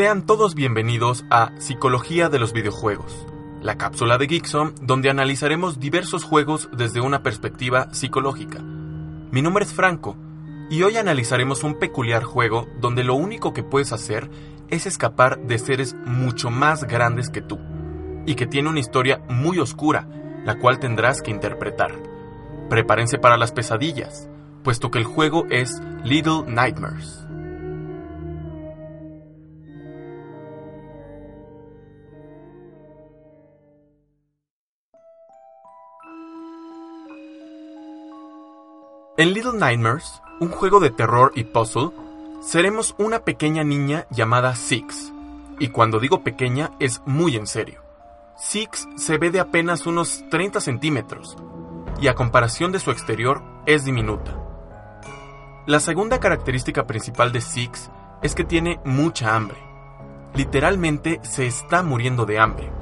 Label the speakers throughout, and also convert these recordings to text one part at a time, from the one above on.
Speaker 1: Sean todos bienvenidos a Psicología de los Videojuegos, la cápsula de Geekson donde analizaremos diversos juegos desde una perspectiva psicológica. Mi nombre es Franco y hoy analizaremos un peculiar juego donde lo único que puedes hacer es escapar de seres mucho más grandes que tú y que tiene una historia muy oscura, la cual tendrás que interpretar. Prepárense para las pesadillas, puesto que el juego es Little Nightmares. En Little Nightmares, un juego de terror y puzzle, seremos una pequeña niña llamada Six. Y cuando digo pequeña es muy en serio. Six se ve de apenas unos 30 centímetros, y a comparación de su exterior es diminuta. La segunda característica principal de Six es que tiene mucha hambre. Literalmente se está muriendo de hambre.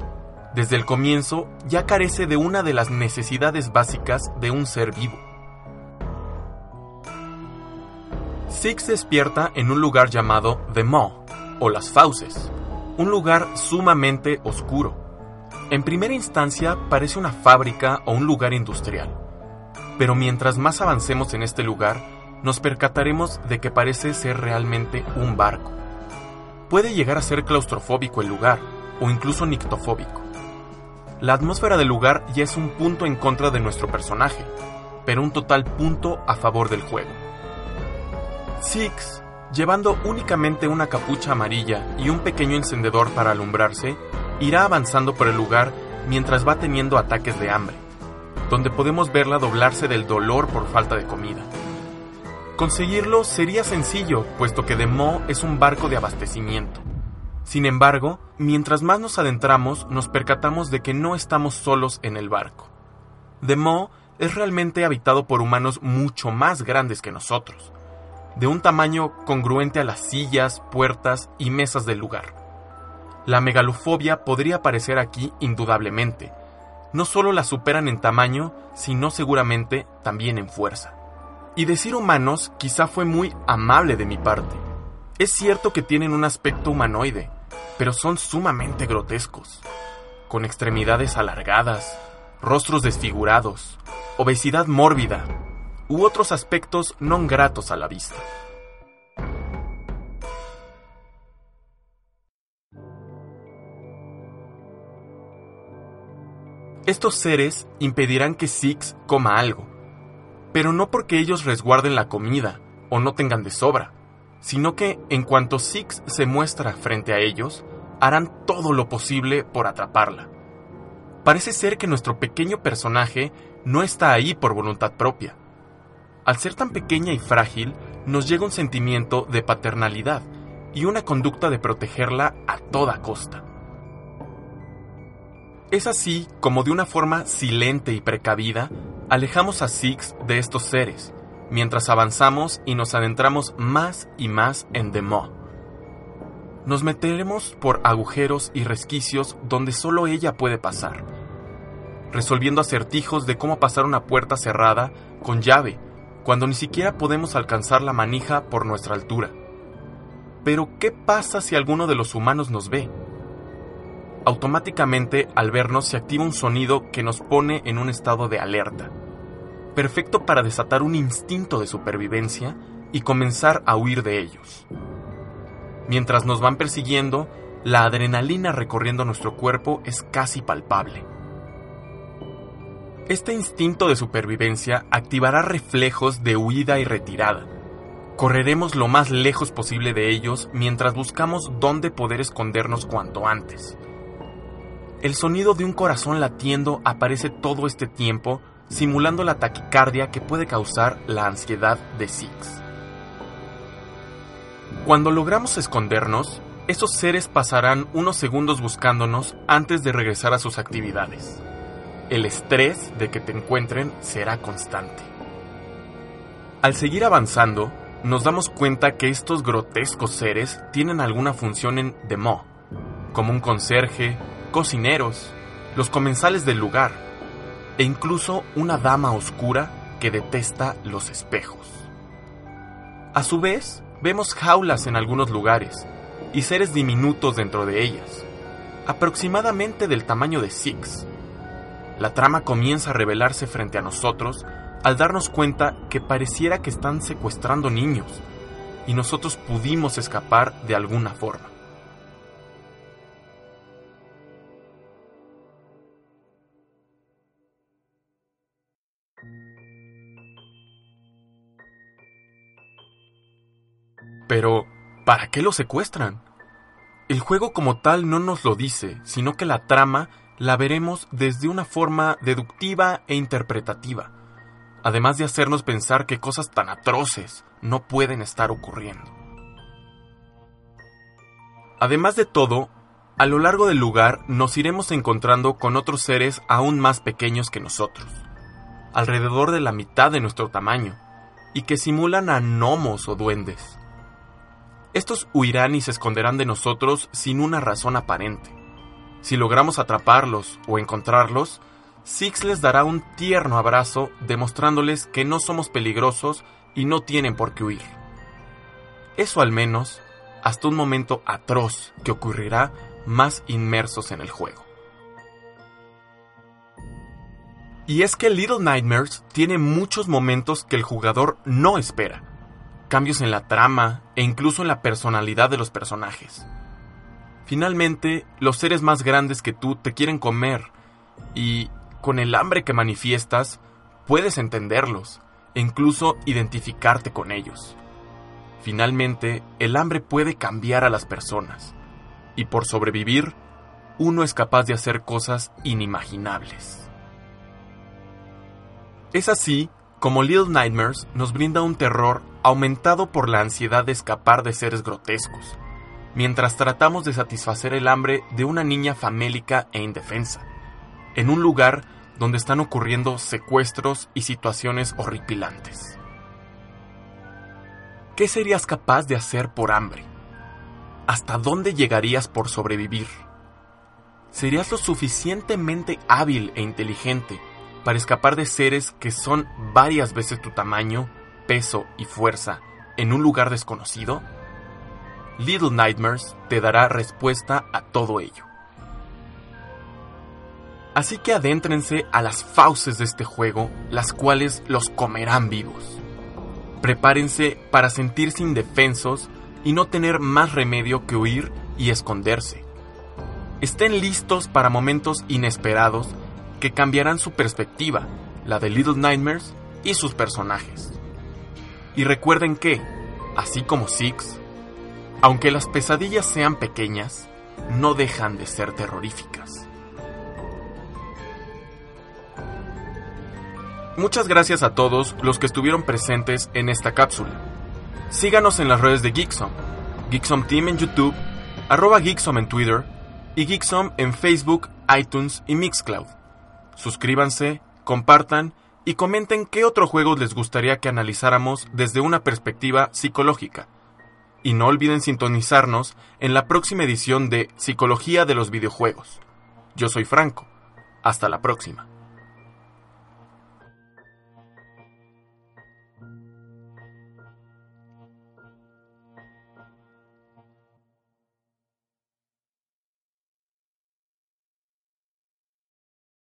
Speaker 1: Desde el comienzo ya carece de una de las necesidades básicas de un ser vivo Six despierta en un lugar llamado The Maw, o Las Fauces, un lugar sumamente oscuro. En primera instancia parece una fábrica o un lugar industrial, pero mientras más avancemos en este lugar, nos percataremos de que parece ser realmente un barco. Puede llegar a ser claustrofóbico el lugar, o incluso nictofóbico. La atmósfera del lugar ya es un punto en contra de nuestro personaje, pero un total punto a favor del juego. Six, llevando únicamente una capucha amarilla y un pequeño encendedor para alumbrarse, irá avanzando por el lugar mientras va teniendo ataques de hambre, donde podemos verla doblarse del dolor por falta de comida. Conseguirlo sería sencillo, puesto que The Mo es un barco de abastecimiento. Sin embargo, mientras más nos adentramos, nos percatamos de que no estamos solos en el barco. The Mo es realmente habitado por humanos mucho más grandes que nosotros, de un tamaño congruente a las sillas, puertas y mesas del lugar. La megalofobia podría aparecer aquí indudablemente. No solo la superan en tamaño, sino seguramente también en fuerza. Y decir humanos quizá fue muy amable de mi parte. Es cierto que tienen un aspecto humanoide, pero son sumamente grotescos, con extremidades alargadas, rostros desfigurados, obesidad mórbida, u otros aspectos no gratos a la vista. Estos seres impedirán que Six coma algo, pero no porque ellos resguarden la comida o no tengan de sobra, sino que en cuanto Six se muestra frente a ellos, harán todo lo posible por atraparla. Parece ser que nuestro pequeño personaje no está ahí por voluntad propia, al ser tan pequeña y frágil, nos llega un sentimiento de paternalidad y una conducta de protegerla a toda costa. Es así como de una forma silente y precavida, alejamos a Six de estos seres, mientras avanzamos y nos adentramos más y más en The Nos meteremos por agujeros y resquicios donde solo ella puede pasar, resolviendo acertijos de cómo pasar una puerta cerrada con llave cuando ni siquiera podemos alcanzar la manija por nuestra altura. Pero, ¿qué pasa si alguno de los humanos nos ve? Automáticamente, al vernos, se activa un sonido que nos pone en un estado de alerta, perfecto para desatar un instinto de supervivencia y comenzar a huir de ellos. Mientras nos van persiguiendo, la adrenalina recorriendo nuestro cuerpo es casi palpable. Este instinto de supervivencia activará reflejos de huida y retirada. Correremos lo más lejos posible de ellos mientras buscamos dónde poder escondernos cuanto antes. El sonido de un corazón latiendo aparece todo este tiempo, simulando la taquicardia que puede causar la ansiedad de Six. Cuando logramos escondernos, esos seres pasarán unos segundos buscándonos antes de regresar a sus actividades el estrés de que te encuentren será constante. Al seguir avanzando, nos damos cuenta que estos grotescos seres tienen alguna función en Demo, como un conserje, cocineros, los comensales del lugar, e incluso una dama oscura que detesta los espejos. A su vez, vemos jaulas en algunos lugares, y seres diminutos dentro de ellas, aproximadamente del tamaño de Six. La trama comienza a revelarse frente a nosotros al darnos cuenta que pareciera que están secuestrando niños, y nosotros pudimos escapar de alguna forma. Pero, ¿para qué lo secuestran? El juego como tal no nos lo dice, sino que la trama la veremos desde una forma deductiva e interpretativa, además de hacernos pensar que cosas tan atroces no pueden estar ocurriendo. Además de todo, a lo largo del lugar nos iremos encontrando con otros seres aún más pequeños que nosotros, alrededor de la mitad de nuestro tamaño, y que simulan a gnomos o duendes. Estos huirán y se esconderán de nosotros sin una razón aparente. Si logramos atraparlos o encontrarlos, Six les dará un tierno abrazo demostrándoles que no somos peligrosos y no tienen por qué huir. Eso al menos hasta un momento atroz que ocurrirá más inmersos en el juego. Y es que Little Nightmares tiene muchos momentos que el jugador no espera cambios en la trama e incluso en la personalidad de los personajes. Finalmente, los seres más grandes que tú te quieren comer y, con el hambre que manifiestas, puedes entenderlos e incluso identificarte con ellos. Finalmente, el hambre puede cambiar a las personas y por sobrevivir, uno es capaz de hacer cosas inimaginables. Es así como Little Nightmares nos brinda un terror aumentado por la ansiedad de escapar de seres grotescos, mientras tratamos de satisfacer el hambre de una niña famélica e indefensa, en un lugar donde están ocurriendo secuestros y situaciones horripilantes. ¿Qué serías capaz de hacer por hambre? ¿Hasta dónde llegarías por sobrevivir? ¿Serías lo suficientemente hábil e inteligente para escapar de seres que son varias veces tu tamaño peso y fuerza en un lugar desconocido? Little Nightmares te dará respuesta a todo ello. Así que adéntrense a las fauces de este juego, las cuales los comerán vivos. Prepárense para sentirse indefensos y no tener más remedio que huir y esconderse. Estén listos para momentos inesperados que cambiarán su perspectiva, la de Little Nightmares y sus personajes. Y recuerden que, así como Six, aunque las pesadillas sean pequeñas, no dejan de ser terroríficas. Muchas gracias a todos los que estuvieron presentes en esta cápsula. Síganos en las redes de Geeksom, Geeksom Team en YouTube, arroba Geeksom en Twitter y Geeksom en Facebook, iTunes y Mixcloud. Suscríbanse, compartan y comenten qué otro juego les gustaría que analizáramos desde una perspectiva psicológica. Y no olviden sintonizarnos en la próxima edición de Psicología de los Videojuegos. Yo soy Franco. Hasta la próxima.